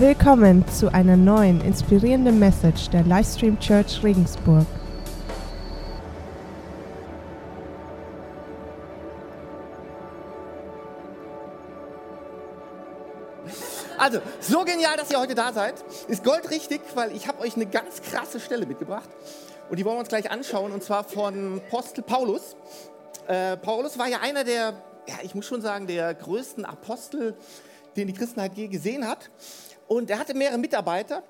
Willkommen zu einer neuen inspirierenden Message der Livestream Church Regensburg. Also, so genial, dass ihr heute da seid. Ist goldrichtig, weil ich habe euch eine ganz krasse Stelle mitgebracht. Und die wollen wir uns gleich anschauen, und zwar von Apostel Paulus. Äh, Paulus war ja einer der, ja, ich muss schon sagen, der größten Apostel, den die Christenheit je gesehen hat. Und er hatte mehrere Mitarbeiter.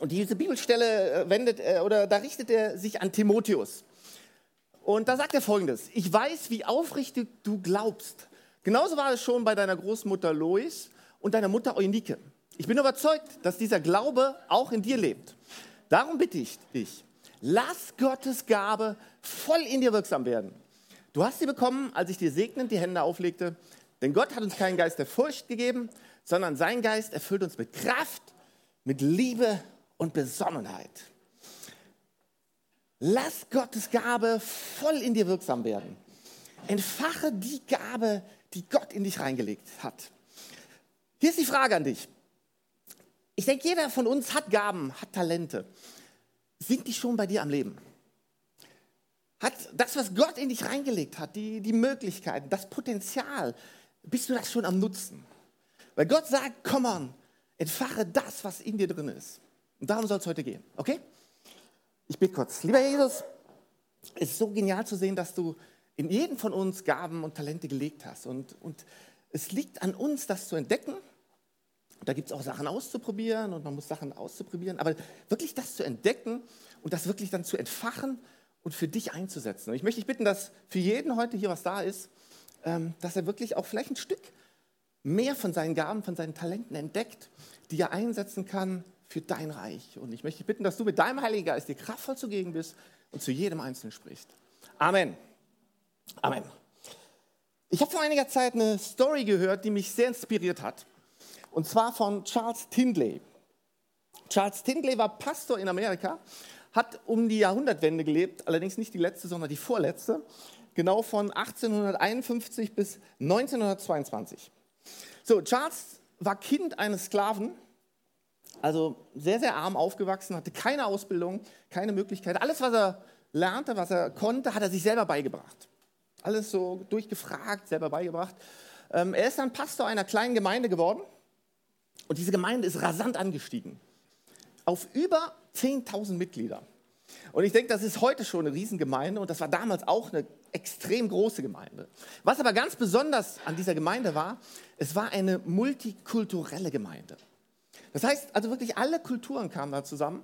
Und diese Bibelstelle äh, wendet, äh, oder da richtet er sich an Timotheus. Und da sagt er folgendes: Ich weiß, wie aufrichtig du glaubst. Genauso war es schon bei deiner Großmutter Lois und deiner Mutter Eunike. Ich bin überzeugt, dass dieser Glaube auch in dir lebt. Darum bitte ich dich, lass Gottes Gabe voll in dir wirksam werden. Du hast sie bekommen, als ich dir segnend die Hände auflegte. Denn Gott hat uns keinen Geist der Furcht gegeben, sondern sein Geist erfüllt uns mit Kraft, mit Liebe und Besonnenheit. Lass Gottes Gabe voll in dir wirksam werden. Entfache die Gabe, die Gott in dich reingelegt hat. Hier ist die Frage an dich. Ich denke, jeder von uns hat Gaben, hat Talente. Sind die schon bei dir am Leben? Hat das, was Gott in dich reingelegt hat, die, die Möglichkeiten, das Potenzial, bist du das schon am Nutzen? Weil Gott sagt, komm on, entfache das, was in dir drin ist. Und darum soll es heute gehen, okay? Ich bitte kurz. Lieber Jesus, es ist so genial zu sehen, dass du in jeden von uns Gaben und Talente gelegt hast. Und, und es liegt an uns, das zu entdecken. Da gibt es auch Sachen auszuprobieren und man muss Sachen auszuprobieren. Aber wirklich das zu entdecken und das wirklich dann zu entfachen und für dich einzusetzen. Und ich möchte dich bitten, dass für jeden heute hier was da ist, ähm, dass er wirklich auch vielleicht ein Stück mehr von seinen Gaben, von seinen Talenten entdeckt, die er einsetzen kann für dein Reich. Und ich möchte dich bitten, dass du mit deinem Heiligen Geist dir kraftvoll zugegen bist und zu jedem Einzelnen sprichst. Amen. Amen. Ich habe vor einiger Zeit eine Story gehört, die mich sehr inspiriert hat. Und zwar von Charles Tindley. Charles Tindley war Pastor in Amerika, hat um die Jahrhundertwende gelebt, allerdings nicht die letzte, sondern die vorletzte, genau von 1851 bis 1922. So, Charles war Kind eines Sklaven, also sehr, sehr arm aufgewachsen, hatte keine Ausbildung, keine Möglichkeit. Alles, was er lernte, was er konnte, hat er sich selber beigebracht. Alles so durchgefragt, selber beigebracht. Ähm, er ist dann Pastor einer kleinen Gemeinde geworden und diese Gemeinde ist rasant angestiegen. Auf über 10.000 Mitglieder. Und ich denke, das ist heute schon eine Riesengemeinde und das war damals auch eine extrem große Gemeinde. Was aber ganz besonders an dieser Gemeinde war, es war eine multikulturelle Gemeinde. Das heißt, also wirklich alle Kulturen kamen da zusammen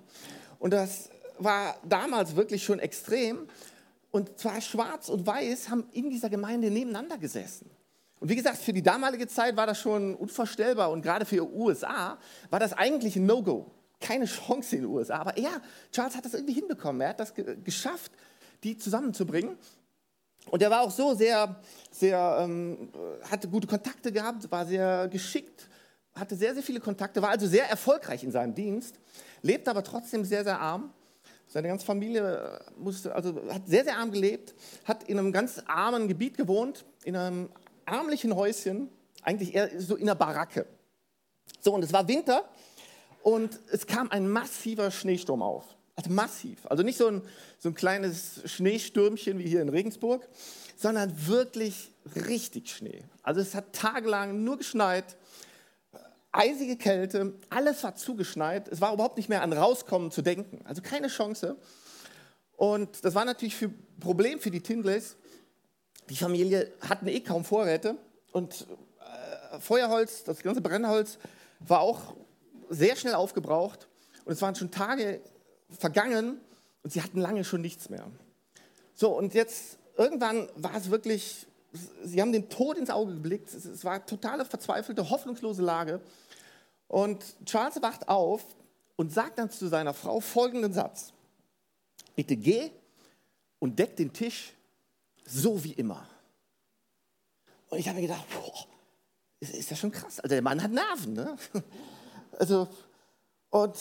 und das war damals wirklich schon extrem. Und zwar schwarz und weiß haben in dieser Gemeinde nebeneinander gesessen. Und wie gesagt, für die damalige Zeit war das schon unvorstellbar und gerade für die USA war das eigentlich ein No-Go keine Chance in den USA. Aber er, Charles, hat das irgendwie hinbekommen. Er hat das geschafft, die zusammenzubringen. Und er war auch so sehr, sehr, ähm, hatte gute Kontakte gehabt, war sehr geschickt, hatte sehr, sehr viele Kontakte, war also sehr erfolgreich in seinem Dienst, lebte aber trotzdem sehr, sehr arm. Seine ganze Familie musste, also hat sehr, sehr arm gelebt, hat in einem ganz armen Gebiet gewohnt, in einem ärmlichen Häuschen, eigentlich eher so in einer Baracke. So, und es war Winter und es kam ein massiver Schneesturm auf. Also massiv. Also nicht so ein, so ein kleines Schneestürmchen wie hier in Regensburg, sondern wirklich richtig Schnee. Also es hat tagelang nur geschneit, eisige Kälte, alles war zugeschneit. Es war überhaupt nicht mehr an Rauskommen zu denken. Also keine Chance. Und das war natürlich ein Problem für die Tindleys. Die Familie hatten eh kaum Vorräte und äh, Feuerholz, das ganze Brennholz war auch sehr schnell aufgebraucht und es waren schon Tage vergangen und sie hatten lange schon nichts mehr. So, und jetzt irgendwann war es wirklich, sie haben den Tod ins Auge geblickt, es war totale verzweifelte, hoffnungslose Lage. Und Charles wacht auf und sagt dann zu seiner Frau folgenden Satz. Bitte geh und deck den Tisch so wie immer. Und ich habe mir gedacht, boah, ist, ist das schon krass. Also der Mann hat Nerven. Ne? Also, und,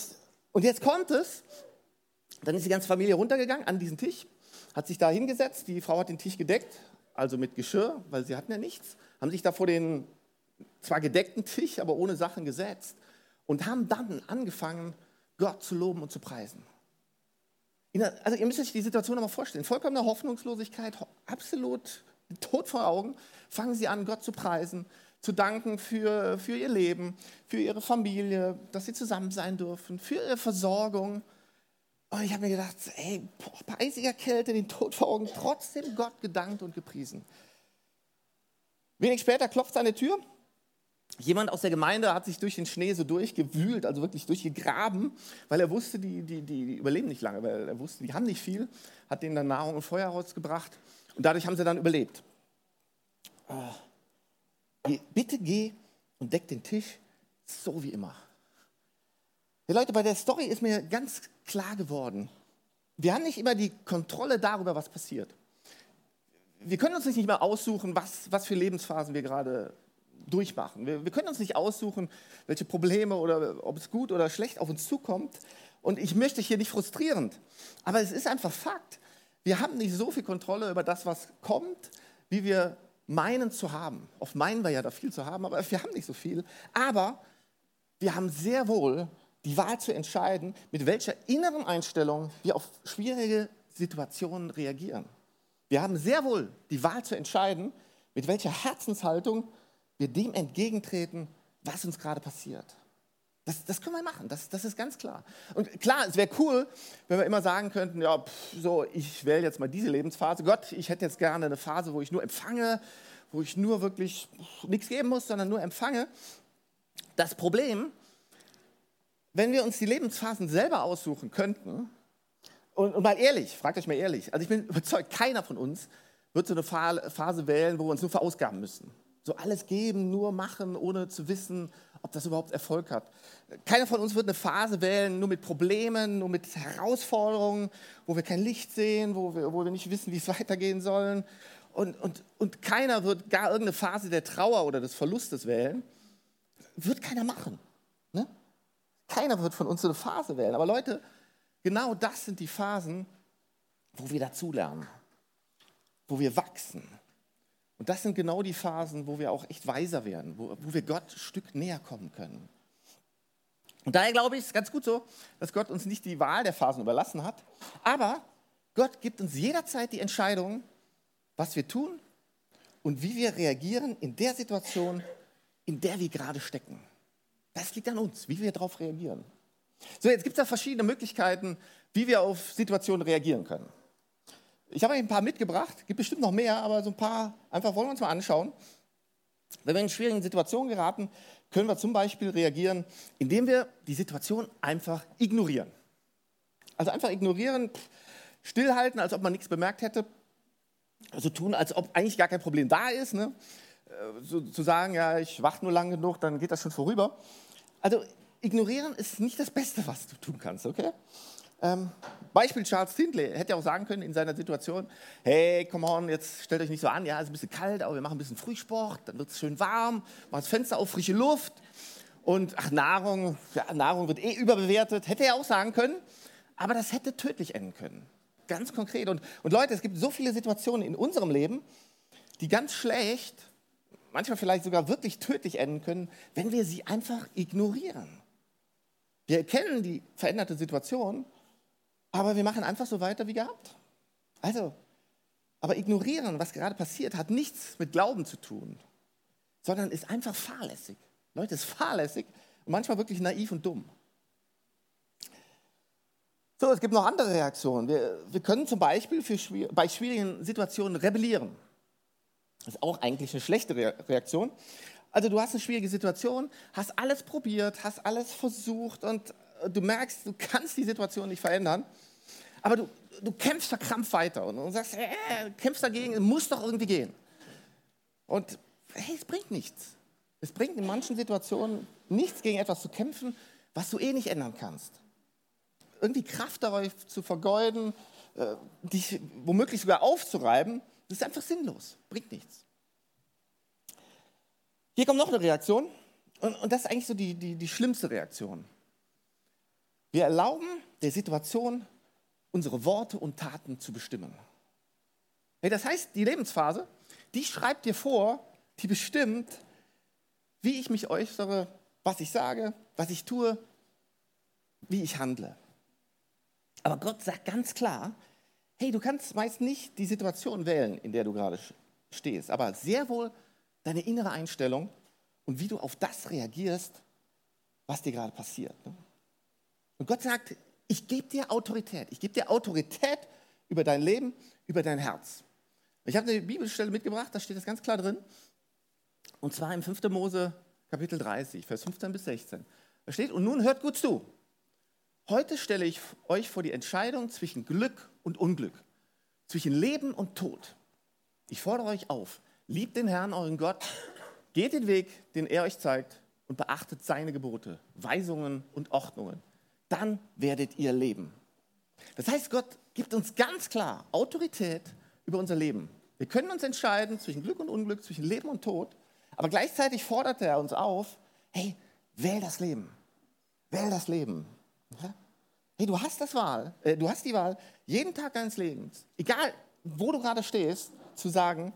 und jetzt kommt es, dann ist die ganze Familie runtergegangen an diesen Tisch, hat sich da hingesetzt, die Frau hat den Tisch gedeckt, also mit Geschirr, weil sie hatten ja nichts, haben sich da vor den zwar gedeckten Tisch, aber ohne Sachen gesetzt. und haben dann angefangen, Gott zu loben und zu preisen. Also ihr müsst euch die Situation nochmal vorstellen. Vollkommene Hoffnungslosigkeit, absolut Tod vor Augen, fangen sie an, Gott zu preisen, zu danken für, für ihr Leben, für ihre Familie, dass sie zusammen sein dürfen, für ihre Versorgung. Und ich habe mir gedacht, ey, boah, bei eisiger Kälte, den Tod vor Augen, trotzdem Gott gedankt und gepriesen. Wenig später klopft seine Tür Jemand aus der Gemeinde hat sich durch den Schnee so durchgewühlt, also wirklich durchgegraben, weil er wusste, die, die, die, die überleben nicht lange, weil er wusste, die haben nicht viel, hat denen dann Nahrung und Feuer rausgebracht und dadurch haben sie dann überlebt. Äh, bitte geh und deck den Tisch, so wie immer. Leute, bei der Story ist mir ganz klar geworden, wir haben nicht immer die Kontrolle darüber, was passiert. Wir können uns nicht mehr aussuchen, was, was für Lebensphasen wir gerade durchmachen. Wir, wir können uns nicht aussuchen, welche Probleme oder ob es gut oder schlecht auf uns zukommt. Und ich möchte hier nicht frustrierend, aber es ist einfach Fakt. Wir haben nicht so viel Kontrolle über das, was kommt, wie wir meinen zu haben. Oft meinen wir ja da viel zu haben, aber wir haben nicht so viel. Aber wir haben sehr wohl die Wahl zu entscheiden, mit welcher inneren Einstellung wir auf schwierige Situationen reagieren. Wir haben sehr wohl die Wahl zu entscheiden, mit welcher Herzenshaltung wir dem entgegentreten, was uns gerade passiert. Das, das, können wir machen, das, das, ist ganz klar. Und klar, es wäre cool, wenn wir immer sagen könnten, ja, pff, so, ich wähle jetzt mal diese Lebensphase. Gott, ich hätte jetzt gerne eine Phase, wo ich nur empfange, wo ich nur wirklich nichts geben muss, sondern nur empfange. Das Problem, wenn wir uns die Lebensphasen selber aussuchen könnten, und, und mal ehrlich, fragt euch mal ehrlich, also ich bin überzeugt, keiner von uns wird so eine Phase wählen, wo wir uns nur verausgaben müssen. So alles geben, nur machen, ohne zu wissen, ob das überhaupt Erfolg hat. Keiner von uns wird eine Phase wählen, nur mit Problemen, nur mit Herausforderungen, wo wir kein Licht sehen, wo wir, wo wir nicht wissen, wie es weitergehen sollen. Und, und, und keiner wird gar irgendeine Phase der Trauer oder des Verlustes wählen. Wird keiner machen. Ne? Keiner wird von uns so eine Phase wählen. Aber Leute, genau das sind die Phasen, wo wir dazulernen, wo wir wachsen und das sind genau die Phasen, wo wir auch echt weiser werden, wo, wo wir Gott ein Stück näher kommen können. Und daher glaube ich, es ist ganz gut so, dass Gott uns nicht die Wahl der Phasen überlassen hat, aber Gott gibt uns jederzeit die Entscheidung, was wir tun und wie wir reagieren in der Situation, in der wir gerade stecken. Das liegt an uns, wie wir darauf reagieren. So, jetzt gibt es da verschiedene Möglichkeiten, wie wir auf Situationen reagieren können. Ich habe euch ein paar mitgebracht, gibt bestimmt noch mehr, aber so ein paar einfach wollen wir uns mal anschauen. Wenn wir in schwierigen Situationen geraten, können wir zum Beispiel reagieren, indem wir die Situation einfach ignorieren. Also einfach ignorieren, stillhalten, als ob man nichts bemerkt hätte. Also tun, als ob eigentlich gar kein Problem da ist. Ne? Äh, so, zu sagen, ja, ich warte nur lang genug, dann geht das schon vorüber. Also ignorieren ist nicht das Beste, was du tun kannst, okay? Ähm, Beispiel Charles Tindley hätte auch sagen können in seiner Situation, hey, come on, jetzt stellt euch nicht so an, ja, es ist ein bisschen kalt, aber wir machen ein bisschen Frühsport, dann wird es schön warm, machen das Fenster auf, frische Luft und ach, Nahrung, ja, Nahrung wird eh überbewertet, hätte er auch sagen können, aber das hätte tödlich enden können. Ganz konkret. Und, und Leute, es gibt so viele Situationen in unserem Leben, die ganz schlecht, manchmal vielleicht sogar wirklich tödlich enden können, wenn wir sie einfach ignorieren. Wir erkennen die veränderte Situation aber wir machen einfach so weiter wie gehabt. Also, aber ignorieren, was gerade passiert, hat nichts mit Glauben zu tun, sondern ist einfach fahrlässig. Leute, ist fahrlässig und manchmal wirklich naiv und dumm. So, es gibt noch andere Reaktionen. Wir, wir können zum Beispiel für, bei schwierigen Situationen rebellieren. Das ist auch eigentlich eine schlechte Reaktion. Also du hast eine schwierige Situation, hast alles probiert, hast alles versucht und du merkst, du kannst die Situation nicht verändern, aber du, du kämpfst verkrampft weiter und, und sagst, äh, kämpfst dagegen, es muss doch irgendwie gehen. Und hey, es bringt nichts. Es bringt in manchen Situationen nichts, gegen etwas zu kämpfen, was du eh nicht ändern kannst. Irgendwie Kraft darauf zu vergeuden, äh, dich womöglich sogar aufzureiben, das ist einfach sinnlos, bringt nichts. Hier kommt noch eine Reaktion und, und das ist eigentlich so die, die, die schlimmste Reaktion. Wir erlauben der Situation unsere Worte und Taten zu bestimmen. Hey, das heißt, die Lebensphase, die schreibt dir vor, die bestimmt, wie ich mich äußere, was ich sage, was ich tue, wie ich handle. Aber Gott sagt ganz klar, hey, du kannst meist nicht die Situation wählen, in der du gerade stehst, aber sehr wohl deine innere Einstellung und wie du auf das reagierst, was dir gerade passiert. Ne? Und Gott sagt, ich gebe dir Autorität. Ich gebe dir Autorität über dein Leben, über dein Herz. Ich habe eine Bibelstelle mitgebracht, da steht das ganz klar drin. Und zwar im 5. Mose Kapitel 30, Vers 15 bis 16. Da steht, und nun hört gut zu. Heute stelle ich euch vor die Entscheidung zwischen Glück und Unglück, zwischen Leben und Tod. Ich fordere euch auf, liebt den Herrn, euren Gott, geht den Weg, den er euch zeigt und beachtet seine Gebote, Weisungen und Ordnungen. Dann werdet ihr leben. Das heißt, Gott gibt uns ganz klar Autorität über unser Leben. Wir können uns entscheiden zwischen Glück und Unglück, zwischen Leben und Tod, aber gleichzeitig fordert er uns auf, hey, wähl das Leben. Wähl das Leben. Hey, du hast das Wahl, äh, du hast die Wahl, jeden Tag deines Lebens, egal wo du gerade stehst, zu sagen,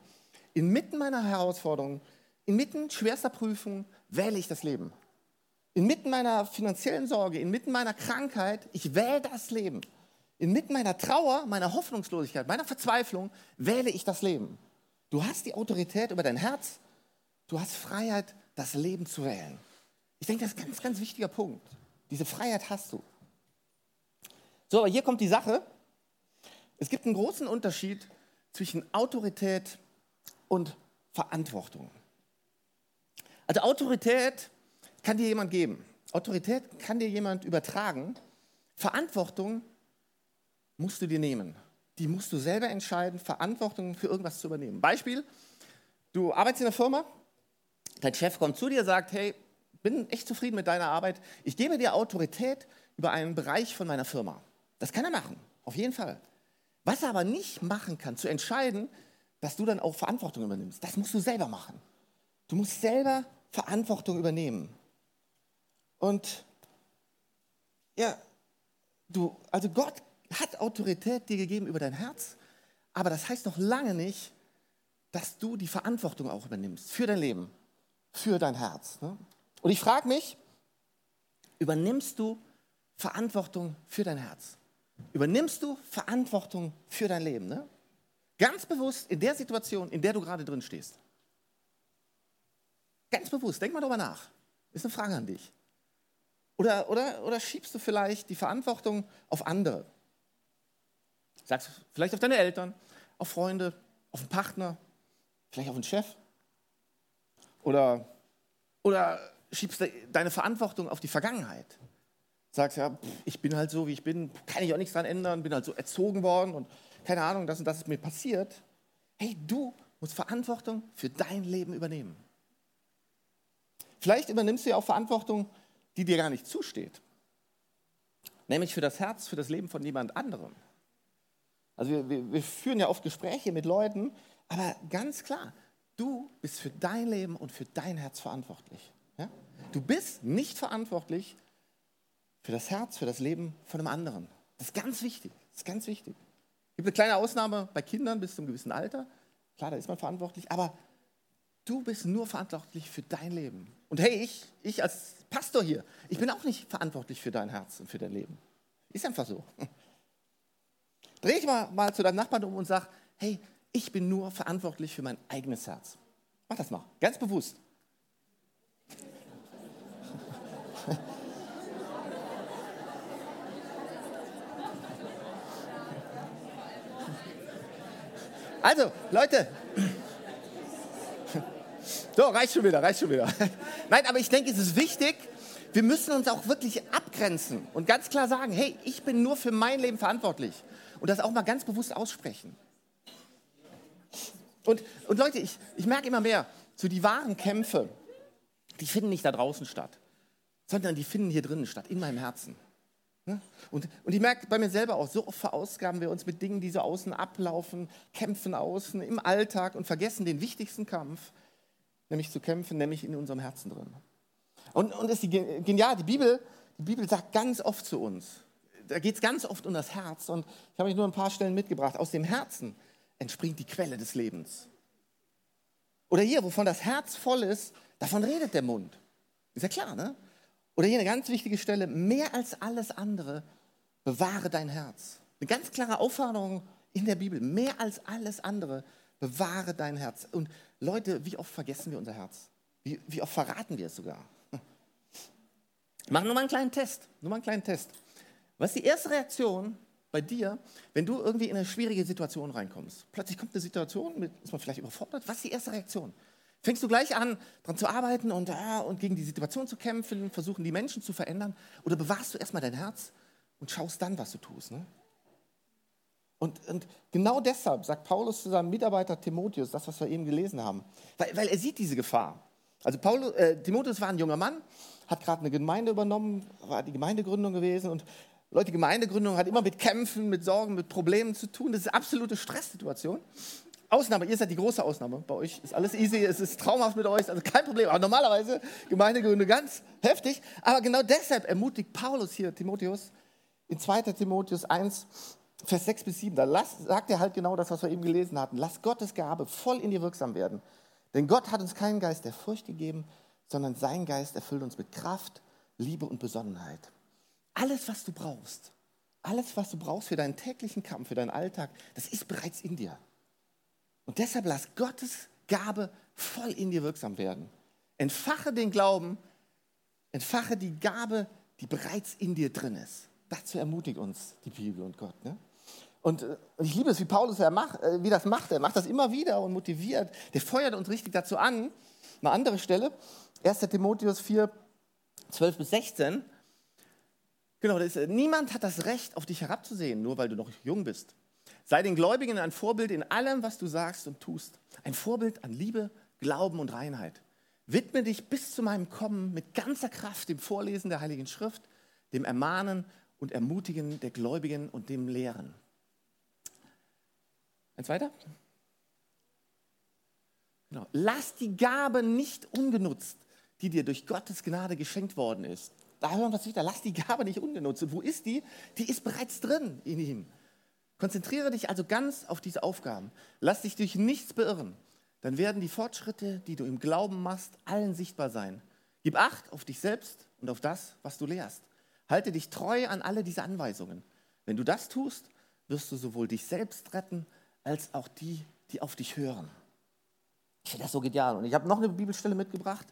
inmitten meiner Herausforderungen, inmitten schwerster Prüfung wähle ich das Leben. Inmitten meiner finanziellen Sorge, inmitten meiner Krankheit, ich wähle das Leben. Inmitten meiner Trauer, meiner Hoffnungslosigkeit, meiner Verzweiflung wähle ich das Leben. Du hast die Autorität über dein Herz, du hast Freiheit, das Leben zu wählen. Ich denke, das ist ein ganz, ganz wichtiger Punkt. Diese Freiheit hast du. So, aber hier kommt die Sache. Es gibt einen großen Unterschied zwischen Autorität und Verantwortung. Also Autorität kann dir jemand geben. Autorität kann dir jemand übertragen. Verantwortung musst du dir nehmen. Die musst du selber entscheiden, Verantwortung für irgendwas zu übernehmen. Beispiel, du arbeitest in einer Firma, dein Chef kommt zu dir und sagt, hey, bin echt zufrieden mit deiner Arbeit, ich gebe dir Autorität über einen Bereich von meiner Firma. Das kann er machen, auf jeden Fall. Was er aber nicht machen kann, zu entscheiden, dass du dann auch Verantwortung übernimmst, das musst du selber machen. Du musst selber Verantwortung übernehmen. Und ja, du, also Gott hat Autorität dir gegeben über dein Herz, aber das heißt noch lange nicht, dass du die Verantwortung auch übernimmst für dein Leben, für dein Herz. Ne? Und ich frage mich, übernimmst du Verantwortung für dein Herz? Übernimmst du Verantwortung für dein Leben? Ne? Ganz bewusst in der Situation, in der du gerade drin stehst. Ganz bewusst, denk mal darüber nach. Ist eine Frage an dich. Oder, oder, oder schiebst du vielleicht die Verantwortung auf andere? Sagst vielleicht auf deine Eltern, auf Freunde, auf einen Partner, vielleicht auf einen Chef? Oder, oder schiebst du deine Verantwortung auf die Vergangenheit? Sagst ja, ich bin halt so, wie ich bin, kann ich auch nichts dran ändern, bin halt so erzogen worden und keine Ahnung, das und das ist mir passiert. Hey, du musst Verantwortung für dein Leben übernehmen. Vielleicht übernimmst du ja auch Verantwortung, die dir gar nicht zusteht. Nämlich für das Herz, für das Leben von jemand anderem. Also wir, wir, wir führen ja oft Gespräche mit Leuten, aber ganz klar, du bist für dein Leben und für dein Herz verantwortlich. Ja? Du bist nicht verantwortlich für das Herz, für das Leben von einem anderen. Das ist ganz wichtig. Das ist ganz wichtig. Es gibt eine kleine Ausnahme bei Kindern bis zu einem gewissen Alter. Klar, da ist man verantwortlich, aber du bist nur verantwortlich für dein Leben. Und hey, ich, ich als Pastor hier, ich bin auch nicht verantwortlich für dein Herz und für dein Leben. Ist einfach so. Dreh dich mal, mal zu deinem Nachbarn um und sag, hey, ich bin nur verantwortlich für mein eigenes Herz. Mach das mal, ganz bewusst. Also, Leute. So, reicht schon wieder, reicht schon wieder. Nein, aber ich denke, es ist wichtig, wir müssen uns auch wirklich abgrenzen und ganz klar sagen, hey, ich bin nur für mein Leben verantwortlich und das auch mal ganz bewusst aussprechen. Und, und Leute, ich, ich merke immer mehr, so die wahren Kämpfe, die finden nicht da draußen statt, sondern die finden hier drinnen statt, in meinem Herzen. Und, und ich merke bei mir selber auch, so oft verausgaben wir uns mit Dingen, die so außen ablaufen, kämpfen außen im Alltag und vergessen den wichtigsten Kampf, nämlich zu kämpfen, nämlich in unserem Herzen drin. Und, und ist die, genial, die Bibel, die Bibel sagt ganz oft zu uns, da geht es ganz oft um das Herz. Und ich habe euch nur ein paar Stellen mitgebracht. Aus dem Herzen entspringt die Quelle des Lebens. Oder hier, wovon das Herz voll ist, davon redet der Mund. Ist ja klar, ne? Oder hier eine ganz wichtige Stelle, mehr als alles andere, bewahre dein Herz. Eine ganz klare Aufforderung in der Bibel, mehr als alles andere, bewahre dein Herz. Und Leute, wie oft vergessen wir unser Herz? Wie, wie oft verraten wir es sogar? Mach nur mal einen kleinen Test. Nur mal einen kleinen Test. Was ist die erste Reaktion bei dir, wenn du irgendwie in eine schwierige Situation reinkommst? Plötzlich kommt eine Situation, ist man vielleicht überfordert. Was ist die erste Reaktion? Fängst du gleich an, daran zu arbeiten und, ah, und gegen die Situation zu kämpfen, versuchen, die Menschen zu verändern? Oder bewahrst du erstmal dein Herz und schaust dann, was du tust? Ne? Und, und, genau deshalb sagt Paulus zu seinem Mitarbeiter Timotheus, das, was wir eben gelesen haben, weil, weil er sieht diese Gefahr. Also Paulus, äh, Timotheus war ein junger Mann, hat gerade eine Gemeinde übernommen, war die Gemeindegründung gewesen und Leute, Gemeindegründung hat immer mit Kämpfen, mit Sorgen, mit Problemen zu tun. Das ist eine absolute Stresssituation. Ausnahme, ihr seid die große Ausnahme. Bei euch ist alles easy, es ist traumhaft mit euch, also kein Problem. Aber normalerweise Gemeindegründung ganz heftig. Aber genau deshalb ermutigt Paulus hier Timotheus in 2. Timotheus 1, Vers 6 bis 7. Da lass, sagt er halt genau das, was wir eben gelesen hatten. Lass Gottes Gabe voll in dir wirksam werden. Denn Gott hat uns keinen Geist der Furcht gegeben, sondern sein Geist erfüllt uns mit Kraft, Liebe und Besonnenheit. Alles, was du brauchst, alles, was du brauchst für deinen täglichen Kampf, für deinen Alltag, das ist bereits in dir. Und deshalb lass Gottes Gabe voll in dir wirksam werden. Entfache den Glauben, entfache die Gabe, die bereits in dir drin ist. Dazu ermutigt uns die Bibel und Gott. Ne? Und, äh, ich liebe es, wie Paulus er macht, äh, wie das macht. Er macht das immer wieder und motiviert. Der feuert uns richtig dazu an. Eine andere Stelle, 1. Timotheus 4, 12 bis 16. Genau, ist, äh, niemand hat das Recht, auf dich herabzusehen, nur weil du noch jung bist. Sei den Gläubigen ein Vorbild in allem, was du sagst und tust. Ein Vorbild an Liebe, Glauben und Reinheit. Widme dich bis zu meinem Kommen mit ganzer Kraft dem Vorlesen der Heiligen Schrift, dem Ermahnen und Ermutigen der Gläubigen und dem Lehren. Eins weiter? Genau. Lass die Gabe nicht ungenutzt, die dir durch Gottes Gnade geschenkt worden ist. Da hören wir es wieder. Lass die Gabe nicht ungenutzt. Und wo ist die? Die ist bereits drin in ihm. Konzentriere dich also ganz auf diese Aufgaben. Lass dich durch nichts beirren. Dann werden die Fortschritte, die du im Glauben machst, allen sichtbar sein. Gib Acht auf dich selbst und auf das, was du lehrst. Halte dich treu an alle diese Anweisungen. Wenn du das tust, wirst du sowohl dich selbst retten, als auch die, die auf dich hören. Ich finde das so genial. Und ich habe noch eine Bibelstelle mitgebracht,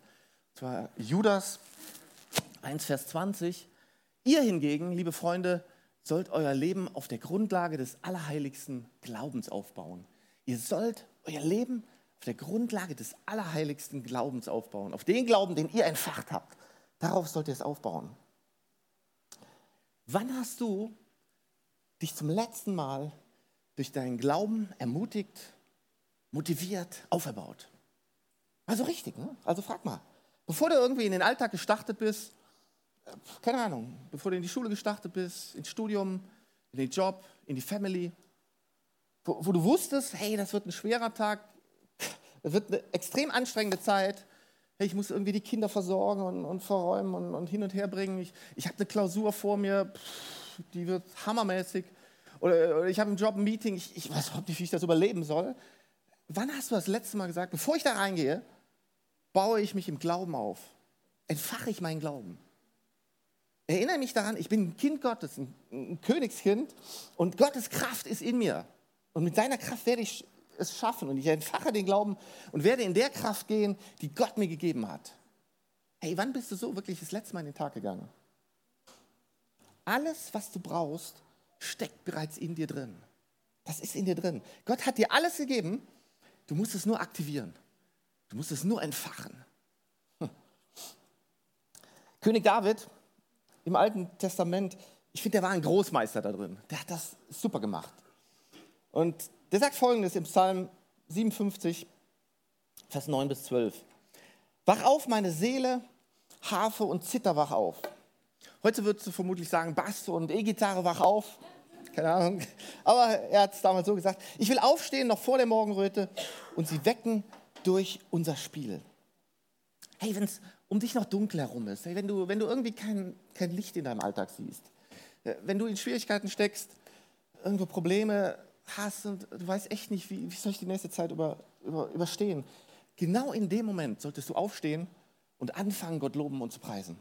und zwar Judas 1, Vers 20. Ihr hingegen, liebe Freunde, sollt euer Leben auf der Grundlage des allerheiligsten Glaubens aufbauen. Ihr sollt euer Leben auf der Grundlage des allerheiligsten Glaubens aufbauen. Auf den Glauben, den ihr entfacht habt. Darauf sollt ihr es aufbauen. Wann hast du dich zum letzten Mal durch deinen Glauben ermutigt, motiviert, auferbaut. Also richtig, ne? Also frag mal. Bevor du irgendwie in den Alltag gestartet bist, keine Ahnung, bevor du in die Schule gestartet bist, ins Studium, in den Job, in die Family, wo, wo du wusstest, hey, das wird ein schwerer Tag, das wird eine extrem anstrengende Zeit, hey, ich muss irgendwie die Kinder versorgen und, und verräumen und, und, hin und her bringen, ich, ich habe eine Klausur vor mir, pff, die wird hammermäßig, oder, oder ich habe im Job ein Meeting, ich, ich weiß überhaupt nicht, wie ich das überleben soll. Wann hast du das letzte Mal gesagt, bevor ich da reingehe, baue ich mich im Glauben auf, entfache ich meinen Glauben? Erinnere mich daran, ich bin ein Kind Gottes, ein, Königskind und Gottes Kraft ist in mir. Und mit seiner Kraft werde ich es schaffen und ich entfache den Glauben und werde in der Kraft gehen, die Gott mir gegeben hat. Hey, wann bist du so wirklich das letzte Mal in den Tag gegangen? Alles, was du brauchst, steckt bereits in dir drin. Das ist in dir drin. Gott hat dir alles gegeben, du musst es nur aktivieren. Du musst es nur entfachen. Hm. König David im Alten Testament, ich finde, der war ein Großmeister da drin. Der hat das super gemacht. Und der sagt folgendes im Psalm 57, Vers 9 bis 12. Wach auf, meine Seele, Harfe und Zither, wach auf. Heute würdest du vermutlich sagen, Bass und E-Gitarre, wach auf. Keine Ahnung. Aber er hat es damals so gesagt. Ich will aufstehen noch vor der Morgenröte und sie wecken durch unser Spiel. Hey, wenn es um dich noch dunkel herum ist, wenn, du, wenn du irgendwie kein, kein Licht in deinem Alltag siehst, äh, wenn du in Schwierigkeiten steckst, irgendwo Probleme hast und du weißt echt nicht, wie, wie soll ich die nächste Zeit über, über, überstehen, genau in dem Moment solltest du aufstehen und anfangen, Gott loben und zu preisen.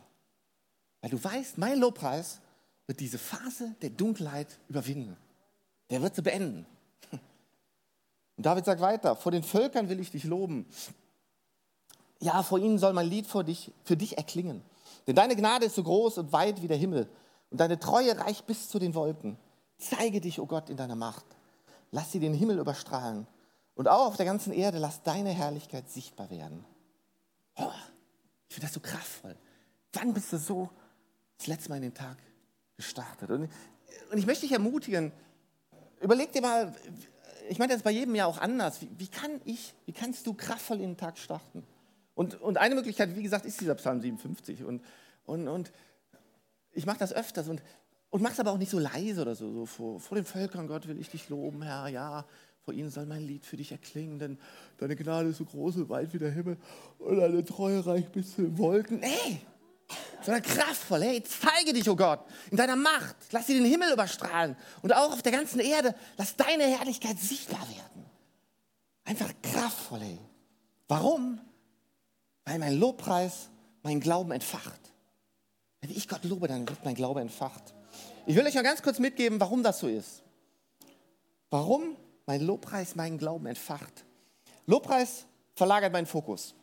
Weil du weißt, mein Lobpreis wird diese Phase der Dunkelheit überwinden. Der wird sie beenden. Und David sagt weiter, vor den Völkern will ich dich loben. Ja, vor ihnen soll mein Lied für dich, für dich erklingen. Denn deine Gnade ist so groß und weit wie der Himmel und deine Treue reicht bis zu den Wolken. Zeige dich, o oh Gott, in deiner Macht. Lass sie den Himmel überstrahlen. Und auch auf der ganzen Erde lass deine Herrlichkeit sichtbar werden. Oh, ich finde das so kraftvoll. Wann bist du so das letzte Mal in den Tag gestartet? Und, und ich möchte dich ermutigen, überleg dir mal, ich meine, das ist bei jedem ja auch anders. Wie, wie, kann ich, wie kannst du kraftvoll in den Tag starten? Und, und eine Möglichkeit, wie gesagt, ist dieser Psalm 57. Und, und, und ich mache das öfters und, und mache es aber auch nicht so leise oder so, so vor, vor den Völkern, Gott will ich dich loben, Herr, ja, vor ihnen soll mein Lied für dich erklingen, denn deine Gnade ist so groß und weit wie der Himmel und deine Treue reicht bis zu den Wolken. Ey, sondern kraftvoll. Hey, zeige dich, oh Gott, in deiner Macht. Lass sie den Himmel überstrahlen und auch auf der ganzen Erde. Lass deine Herrlichkeit sichtbar werden. Einfach kraftvoll, hey. Warum? Weil mein Lobpreis meinen Glauben entfacht. Wenn ich Gott lobe, dann wird mein Glaube entfacht. Ich will euch mal ganz kurz mitgeben, warum das so ist. Warum mein Lobpreis meinen Glauben entfacht. Lobpreis verlagert meinen Fokus.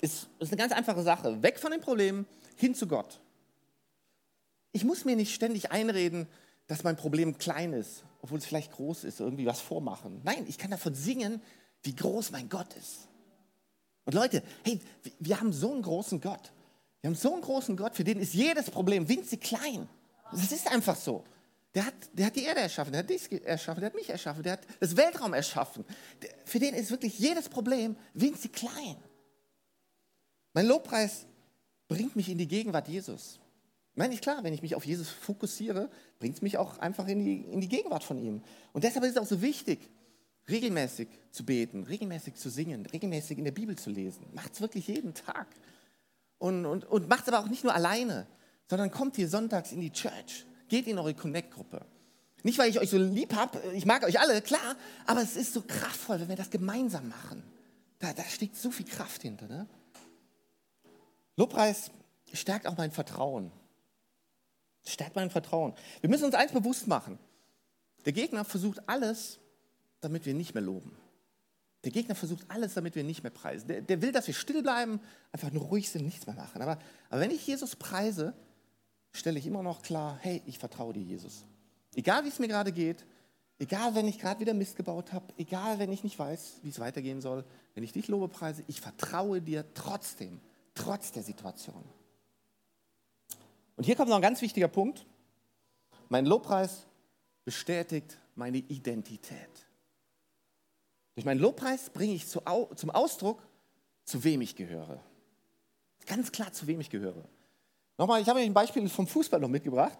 Ist, ist eine ganz einfache Sache. Weg von den Problemen, hin zu Gott. Ich muss mir nicht ständig einreden, dass mein Problem klein ist, obwohl es vielleicht groß ist, irgendwie was vormachen. Nein, ich kann davon singen, wie groß mein Gott ist. Und Leute, hey, wir haben so einen großen Gott. Wir haben so einen großen Gott, für den ist jedes Problem winzig klein. Das ist einfach so. Der hat, der hat die Erde erschaffen, der hat dich erschaffen, der hat mich erschaffen, der hat das Weltraum erschaffen. Für den ist wirklich jedes Problem winzig klein. Mein Lobpreis bringt mich in die Gegenwart Jesus. Meine ich klar, wenn ich mich auf Jesus fokussiere, bringt es mich auch einfach in die, in die Gegenwart von ihm. Und deshalb ist es auch so wichtig, regelmäßig zu beten, regelmäßig zu singen, regelmäßig in der Bibel zu lesen. Macht es wirklich jeden Tag. Und, und, und macht es aber auch nicht nur alleine, sondern kommt hier sonntags in die Church, geht in eure Connect-Gruppe. Nicht, weil ich euch so lieb habe, ich mag euch alle, klar, aber es ist so kraftvoll, wenn wir das gemeinsam machen. Da, da steckt so viel Kraft hinter. Ne? Lobpreis stärkt auch mein Vertrauen. Stärkt mein Vertrauen. Wir müssen uns eins bewusst machen. Der Gegner versucht alles, damit wir nicht mehr loben. Der Gegner versucht alles, damit wir nicht mehr preisen. Der, der will, dass wir still bleiben, einfach nur ruhig sind, nichts mehr machen. Aber, aber wenn ich Jesus preise, stelle ich immer noch klar, hey, ich vertraue dir, Jesus. Egal, wie es mir gerade geht, egal, wenn ich gerade wieder Mist gebaut habe, egal, wenn ich nicht weiß, wie es weitergehen soll, wenn ich dich lobe, preise, ich vertraue dir trotzdem trotz der Situation. Und hier kommt noch ein ganz wichtiger Punkt. Mein Lobpreis bestätigt meine Identität. Durch meinen Lobpreis bringe ich zum Ausdruck, zu wem ich gehöre. Ganz klar, zu wem ich gehöre. Nochmal, ich habe euch ein Beispiel vom Fußball noch mitgebracht.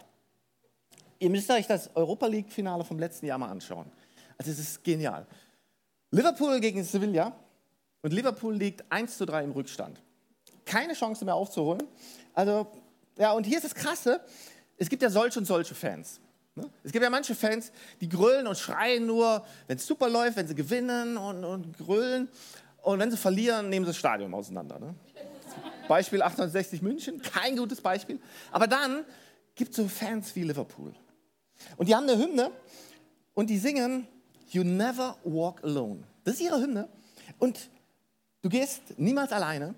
Ihr müsst euch das Europa League-Finale vom letzten Jahr mal anschauen. Also es ist genial. Liverpool gegen Sevilla und Liverpool liegt 1 zu 3 im Rückstand keine Chance mehr aufzuholen. Also, ja, und hier ist das Krasse, es gibt ja solche und solche Fans. Ne? Es gibt ja manche Fans, die grölen und schreien nur, wenn es super läuft, wenn sie gewinnen und, und grölen. Und wenn sie verlieren, nehmen sie das Stadion auseinander. Ne? Beispiel 1860 München, kein gutes Beispiel. Aber dann gibt es so Fans wie Liverpool. Und die haben eine Hymne und die singen You Never Walk Alone. Das ist ihre Hymne. Und du gehst niemals alleine.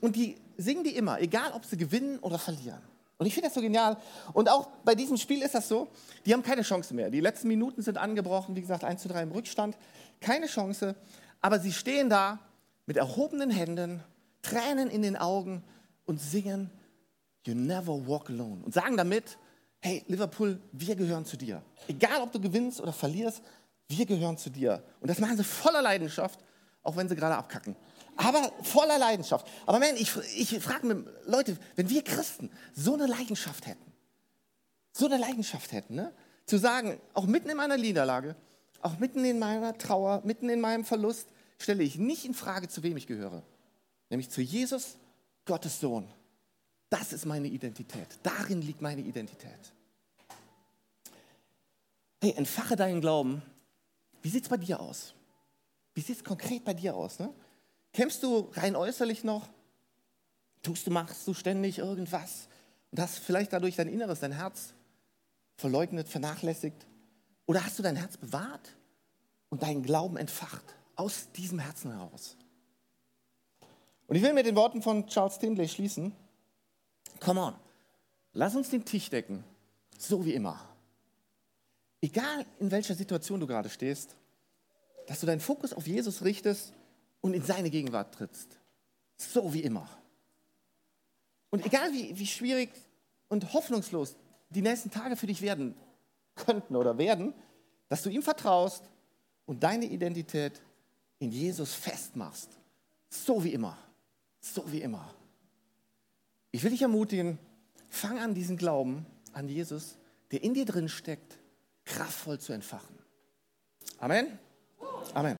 Und die singen die immer, egal ob sie gewinnen oder verlieren. Und ich finde das so genial. Und auch bei diesem Spiel ist das so, die haben keine Chance mehr. Die letzten Minuten sind angebrochen, wie gesagt, 1 zu 3 im Rückstand. Keine Chance. Aber sie stehen da mit erhobenen Händen, Tränen in den Augen und singen You never walk alone. Und sagen damit, hey Liverpool, wir gehören zu dir. Egal ob du gewinnst oder verlierst, wir gehören zu dir. Und das machen sie voller Leidenschaft, auch wenn sie gerade abkacken aber voller Leidenschaft. Aber man, ich, ich frage mich, Leute, wenn wir Christen so eine Leidenschaft hätten, so eine Leidenschaft hätten, ne? zu sagen, auch mitten in meiner Niederlage, auch mitten in meiner Trauer, mitten in meinem Verlust, stelle ich nicht in Frage, zu wem ich gehöre, nämlich zu Jesus, Gottes Sohn. Das ist meine Identität. Darin liegt meine Identität. Hey, entfache deinen Glauben. Wie sieht es bei dir aus? Wie sieht es konkret bei dir aus? Ne? Kämpfst du rein äußerlich noch Tust du, machst du ständig irgendwas und hast vielleicht dadurch dein Inneres, dein Herz verleugnet, vernachlässigt? Oder hast du dein Herz bewahrt und deinen Glauben entfacht aus diesem Herzen heraus? Und ich will mit den Worten von Charles Tindley schließen. Come on, lass uns den Tisch decken, so wie immer. Egal in welcher Situation du gerade stehst, dass du deinen Fokus auf Jesus richtest und in seine Gegenwart trittst. So wie immer. Und egal wie, wie schwierig und hoffnungslos die nächsten Tage für dich werden könnten oder werden, dass du ihm vertraust und deine Identität in Jesus festmachst. So wie immer. So wie immer. Ich will dich ermutigen, fang an, diesen Glauben an Jesus, der in dir drin steckt, kraftvoll zu entfachen. Amen. Amen.